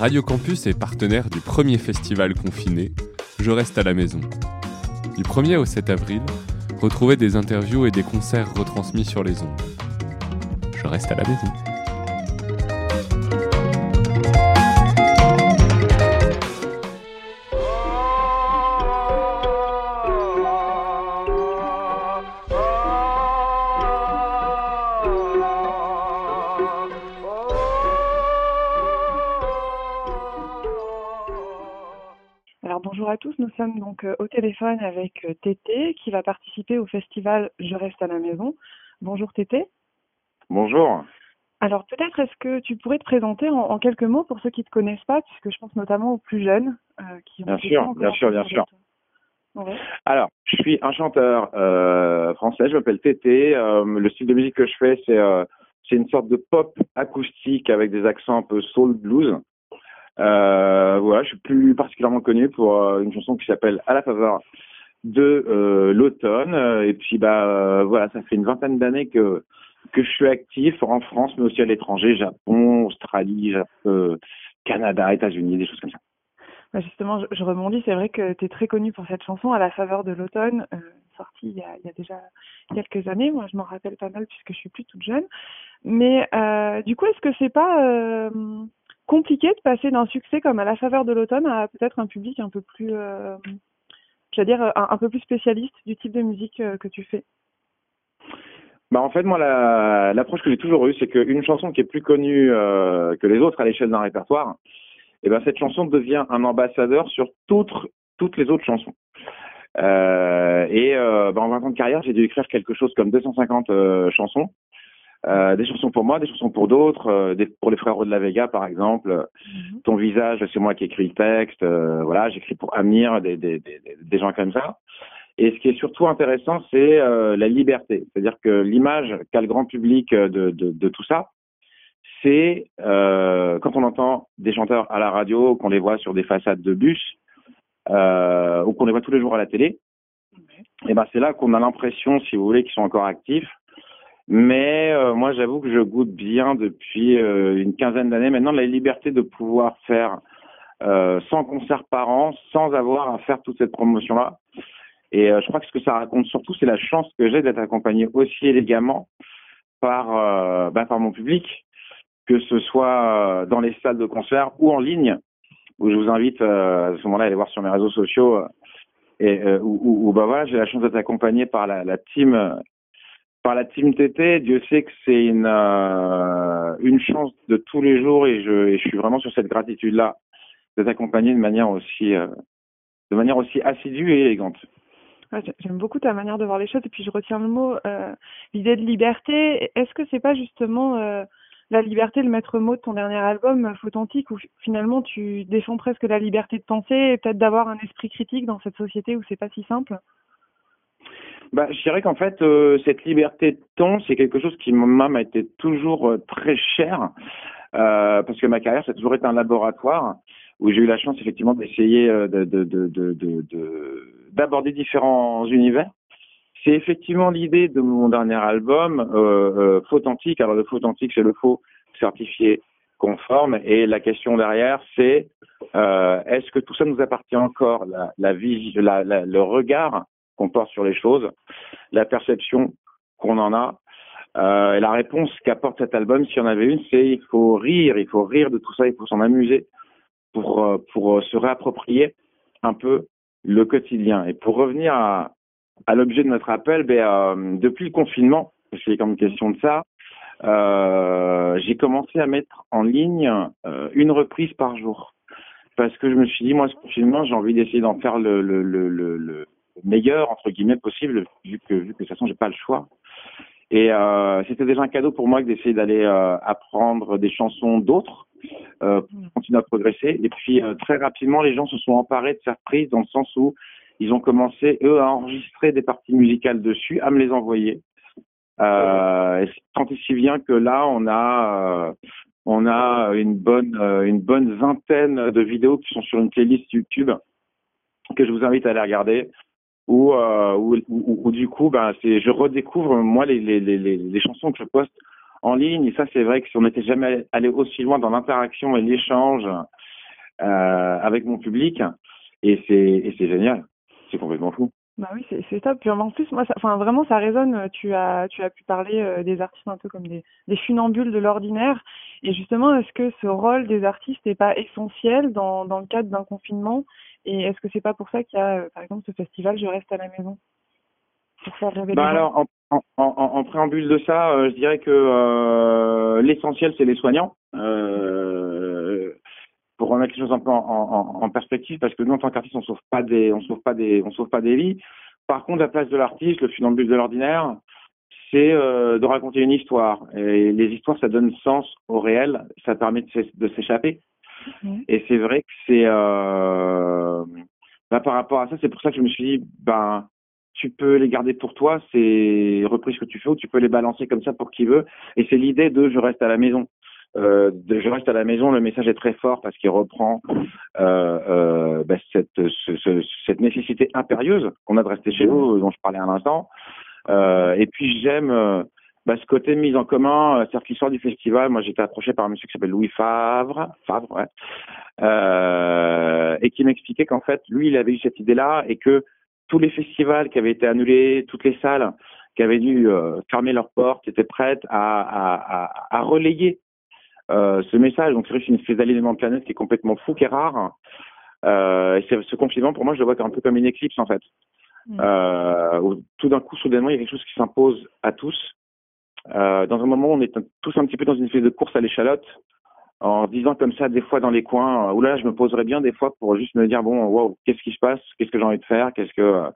Radio Campus est partenaire du premier festival confiné, Je reste à la maison. Du 1er au 7 avril, retrouvez des interviews et des concerts retransmis sur les ondes. Je reste à la maison. À tous, nous sommes donc euh, au téléphone avec euh, Tété qui va participer au festival Je reste à la maison. Bonjour Tété. Bonjour. Alors peut-être est-ce que tu pourrais te présenter en, quelques mots pour ceux qui ne te connaissent pas, puisque je pense notamment aux plus jeunes euh, qui ont Bien sûr, bien sûr, bien sûr. Alors, je suis un chanteur français, je m'appelle Tété. le style de musique que je fais, c'est c'est une sorte de pop acoustique avec des accents un peu soul blues. Euh, voilà, je suis plus particulièrement connu pour euh, une chanson qui s'appelle À la faveur de euh, l'automne. Et puis bah voilà, ça fait une vingtaine d'années que que je suis actif en France, mais aussi à l'étranger, Japon, Australie, Canada, États-Unis, des choses comme ça. Bah justement, je, rebondis, c'est vrai que tu es très connu pour cette chanson à la faveur de l'automne, sortie il y, a, déjà quelques années. Moi, je m'en rappelle pas mal puisque je suis plus toute jeune. Mais du coup, est-ce que c'est pas compliqué de passer d'un succès comme à la faveur de l'automne à peut-être un public un peu plus, euh, dire un, peu plus spécialiste du type de musique euh, que tu fais bah en fait moi l'approche que j'ai toujours eue c'est qu'une chanson qui est plus connue euh, que les autres à l'échelle d'un répertoire, et eh ben cette chanson devient un ambassadeur sur toutes les autres chansons. Euh, et euh, bah, en 20 ans de carrière, j'ai dû écrire quelque chose comme 250 chansons. Euh, des chansons pour moi, des chansons pour d'autres, euh, pour les frères de la Vega par exemple. Mhm. Ton visage, c'est moi qui écris le texte. Euh, voilà, j'écris pour Amir, des, des, des, des, gens comme ça. Et ce qui est surtout intéressant, c'est la liberté. C'est-à-dire que l'image qu'a le grand public de, de, de tout ça, c'est quand on entend des chanteurs à la radio, qu'on les voit sur des façades de bus, ou qu'on les voit tous les jours à la télé. Et ben c'est là qu'on a l'impression, si vous voulez, qu'ils sont encore actifs mais euh, moi, j'avoue que je goûte bien depuis euh, une quinzaine d'années maintenant la liberté de pouvoir faire euh, 100 concerts par an sans avoir à faire toute cette promotion-là. Et euh, je crois que ce que ça raconte surtout, c'est la chance que j'ai d'être accompagné aussi élégamment par, ben, par mon public, que ce soit dans les salles de concert ou en ligne, où je vous invite à ce moment-là à aller voir sur mes réseaux sociaux. et où, où, bah voilà, j'ai la chance d'être accompagné par la, la team par la team TT, Dieu sait que c'est une euh, une chance de tous les jours et je, je suis vraiment sur cette gratitude là d'être accompagné de manière aussi euh, de manière aussi assidue et élégante. J'aime beaucoup ta manière de voir les choses et puis je retiens le mot euh, l'idée de liberté. Est-ce que c'est pas justement la liberté le maître mot de ton dernier album Authentique où finalement tu défends presque la liberté de penser et peut-être d'avoir un esprit critique dans cette société où c'est pas si simple? Bah, je dirais qu'en fait, euh, cette liberté de ton, c'est quelque chose qui m'a été toujours euh, très cher, euh, parce que ma carrière, ça a toujours été un laboratoire où j'ai eu la chance effectivement d'essayer euh, de, de, de, d'aborder différents univers. C'est effectivement l'idée de mon dernier album, euh, Authentique. Alors le faux authentique, c'est le faux certifié conforme, et la question derrière, c'est est-ce que tout ça nous appartient encore? La, la, vie, la, la, le regard qu'on porte sur les choses, la perception qu'on en a. Euh, et la réponse qu'apporte cet album, s'il y en avait une, c'est il faut rire, il faut rire de tout ça, il faut s'en amuser pour euh, pour euh, se réapproprier un peu le quotidien. Et pour revenir à, l'objet de notre appel, ben, depuis le confinement, c'est comme question de ça, j'ai commencé à mettre en ligne une reprise par jour. Parce que je me suis dit, moi, ce confinement, j'ai envie d'essayer d'en faire le, meilleur entre guillemets possible vu que vu que de toute façon j'ai pas le choix. Et euh, c'était déjà un cadeau pour moi d'essayer d'aller euh, apprendre des chansons d'autres euh, pour continuer à progresser. Et puis très rapidement les gens se sont emparés de cette reprise dans le sens où ils ont commencé eux à enregistrer des parties musicales dessus à me les envoyer. Euh, tant et si bien que là on a on a une bonne une bonne vingtaine de vidéos qui sont sur une playlist YouTube que je vous invite à aller regarder où, euh, où, du coup, ben, je redécouvre moi les, chansons que je poste en ligne. Et ça, c'est vrai que si on n'était jamais allé aussi loin dans l'interaction et l'échange avec mon public et c'est génial. C'est complètement fou. Bah oui, c'est top. Puis en plus, moi, enfin vraiment, ça résonne. Tu as, pu parler euh, des artistes un peu comme des, funambules de l'ordinaire. Et justement, est-ce que ce rôle des artistes n'est pas essentiel dans le cadre d'un confinement? Et est-ce que c'est pas pour ça qu'il y a, euh, par exemple, ce festival Je reste à la maison pour faire rêver bah alors, en, en, en, en, préambule de ça, euh, je dirais que l'essentiel, c'est les soignants. pour remettre les choses un peu en, perspective, parce que nous, en tant qu'artistes, on sauve pas des, on sauve pas des, on sauve pas des vies. Par contre, la place de l'artiste, le funambule de l'ordinaire, c'est euh, de raconter une histoire. Et les histoires, ça donne sens au réel, ça permet de s'échapper. Et c'est vrai que c'est euh, bah, par rapport à ça, c'est pour ça que je me suis dit, ben tu peux les garder pour toi, c'est repris ce que tu fais, ou tu peux les balancer comme ça pour qui veut. Et c'est l'idée de je reste à la maison. Euh, de je reste à la maison, le message est très fort parce qu'il reprend euh, euh, bah, cette, ce, cette nécessité impérieuse qu'on a de rester chez nous, dont je parlais à l'instant. Et puis j'aime bah, ce côté mise en commun, euh, c'est-à-dire l'histoire du festival. Moi, j'étais approché par un monsieur qui s'appelle Louis Favre, Favre, ouais, euh, et qui m'expliquait qu'en fait, lui, il avait eu cette idée-là et que tous les festivals qui avaient été annulés, toutes les salles qui avaient dû fermer leurs portes étaient prêtes à, à, à, à relayer euh, ce message. Donc c'est vrai que c'est une espèce d'alignement de planète qui est complètement fou, qui est rare. Euh, et ce confinement, pour moi, je le vois un peu comme une éclipse en fait. Mm. Euh, où tout d'un coup, soudainement, il y a quelque chose qui s'impose à tous. Euh, dans un moment, on est tous un petit peu dans une espèce de course à l'échalote, en disant comme ça des fois dans les coins, où là, je me poserais bien des fois pour juste me dire bon, wow, qu'est-ce qui se passe, qu'est-ce que j'ai envie de faire, qu'est-ce que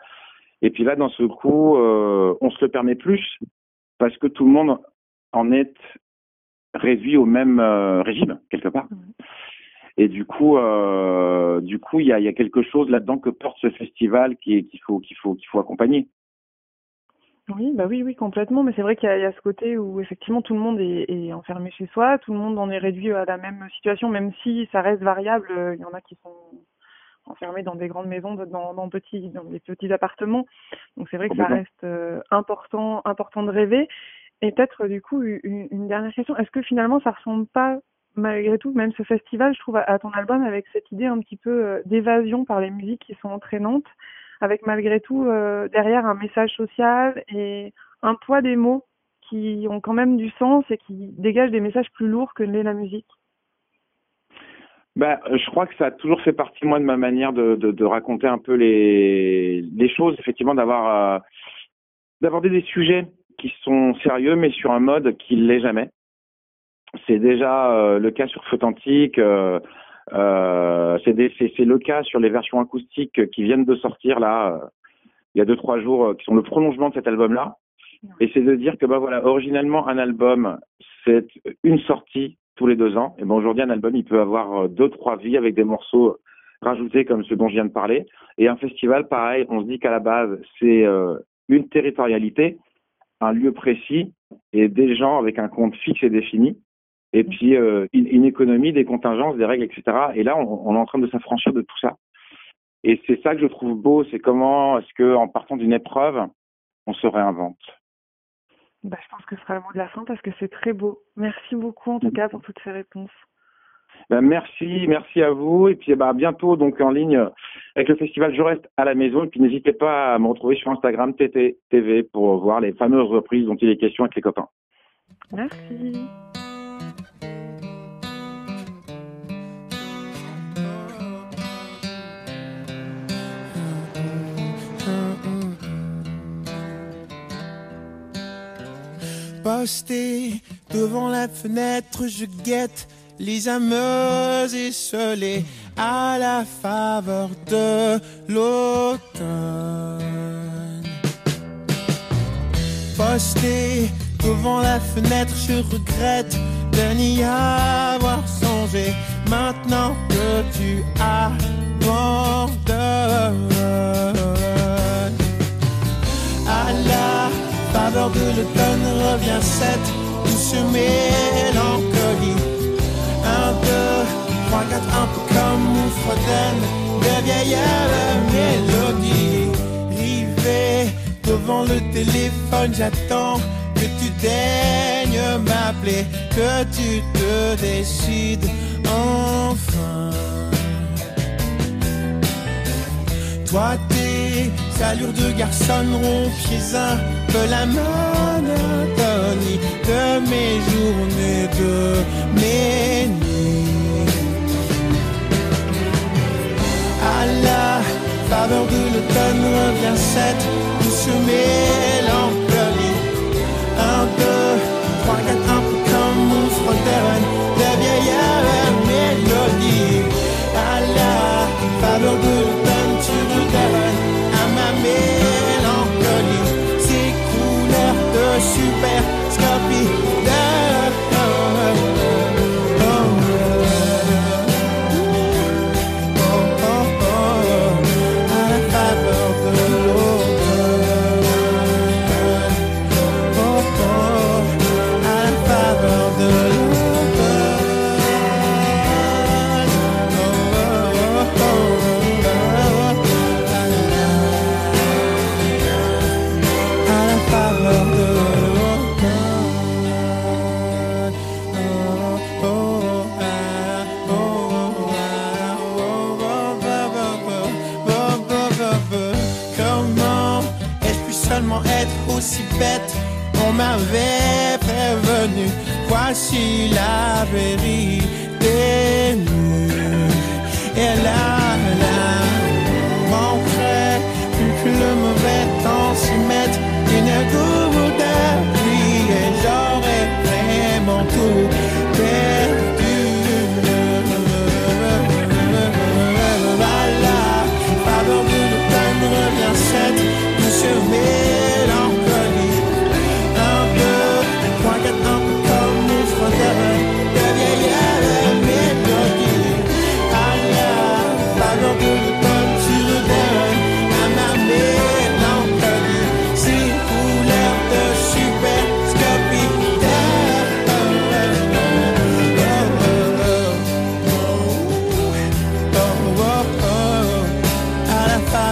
et puis là, dans ce coup, euh, on se le permet plus parce que tout le monde en est réduit au même euh, régime quelque part. Et du coup, euh, du coup, il y a, y a, quelque chose là-dedans que porte ce festival qui qu'il faut qu'il faut qu'il faut accompagner. Oui, bah oui, oui, complètement. Mais c'est vrai qu'il y, y, a ce côté où effectivement tout le monde est, est, enfermé chez soi, tout le monde en est réduit à la même situation, même si ça reste variable. Il y en a qui sont enfermés dans des grandes maisons, dans, dans petits, dans des petits appartements. Donc c'est vrai que ça reste euh, important, important de rêver. Et peut-être du coup une, dernière question, est-ce que finalement ça ressemble pas malgré tout, même ce festival, je trouve à, ton album avec cette idée un petit peu euh, d'évasion par les musiques qui sont entraînantes, avec malgré tout euh, derrière un message social et un poids des mots qui ont quand même du sens et qui dégagent des messages plus lourds que l'est la musique. Ben, je crois que ça a toujours fait partie moi de ma manière de, raconter un peu les, choses, effectivement, d'avoir euh, d'aborder des sujets qui sont sérieux, mais sur un mode qui l'est jamais. C'est déjà euh, le cas sur Fautantique. Euh, c'est le cas sur les versions acoustiques qui viennent de sortir là, euh, il y a deux trois jours, qui sont le prolongement de cet album-là. Et c'est de dire que bah voilà, originellement un album, c'est une sortie tous les deux ans. Et ben aujourd'hui un album, il peut avoir deux trois vies avec des morceaux rajoutés comme ceux dont je viens de parler. Et un festival, pareil, on se dit qu'à la base c'est une territorialité, un lieu précis et des gens avec un compte fixe et défini. Et puis euh, une, économie, des contingences, des règles, etc. Et là, on, est en train de s'affranchir de tout ça. Et c'est ça que je trouve beau, c'est comment est-ce que en partant d'une épreuve, on se réinvente. Bah, je pense que ce sera le mot de la fin parce que c'est très beau. Merci beaucoup en tout mm. cas pour toutes ces réponses. Ben, merci, merci à vous. Et puis bah, bientôt donc en ligne avec le festival Je reste à la maison. Et puis n'hésitez pas à me retrouver sur Instagram TT TV pour voir les fameuses reprises dont il est question avec les copains. Merci. Posté devant la fenêtre, je guette les âmes esselées à la faveur de l'automne. Posté devant la fenêtre, je regrette de n'y avoir songé. Maintenant que tu abandonnes saveur de l'automne revient cette douce mélancolie. Un, deux, trois, quatre, un peu comme une fredonne de vieille mélodie. Rivé devant le téléphone, j'attends que tu daignes m'appeler, que tu te décides enfin. Toi, t'es les allures de garçon rompiez un peu la monotonie de mes journées, de mes nuits. À la faveur de l'automne revient cette douce mélodie.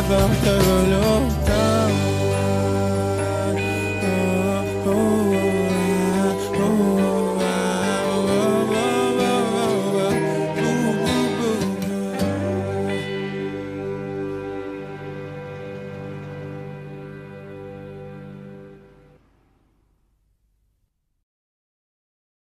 never her alone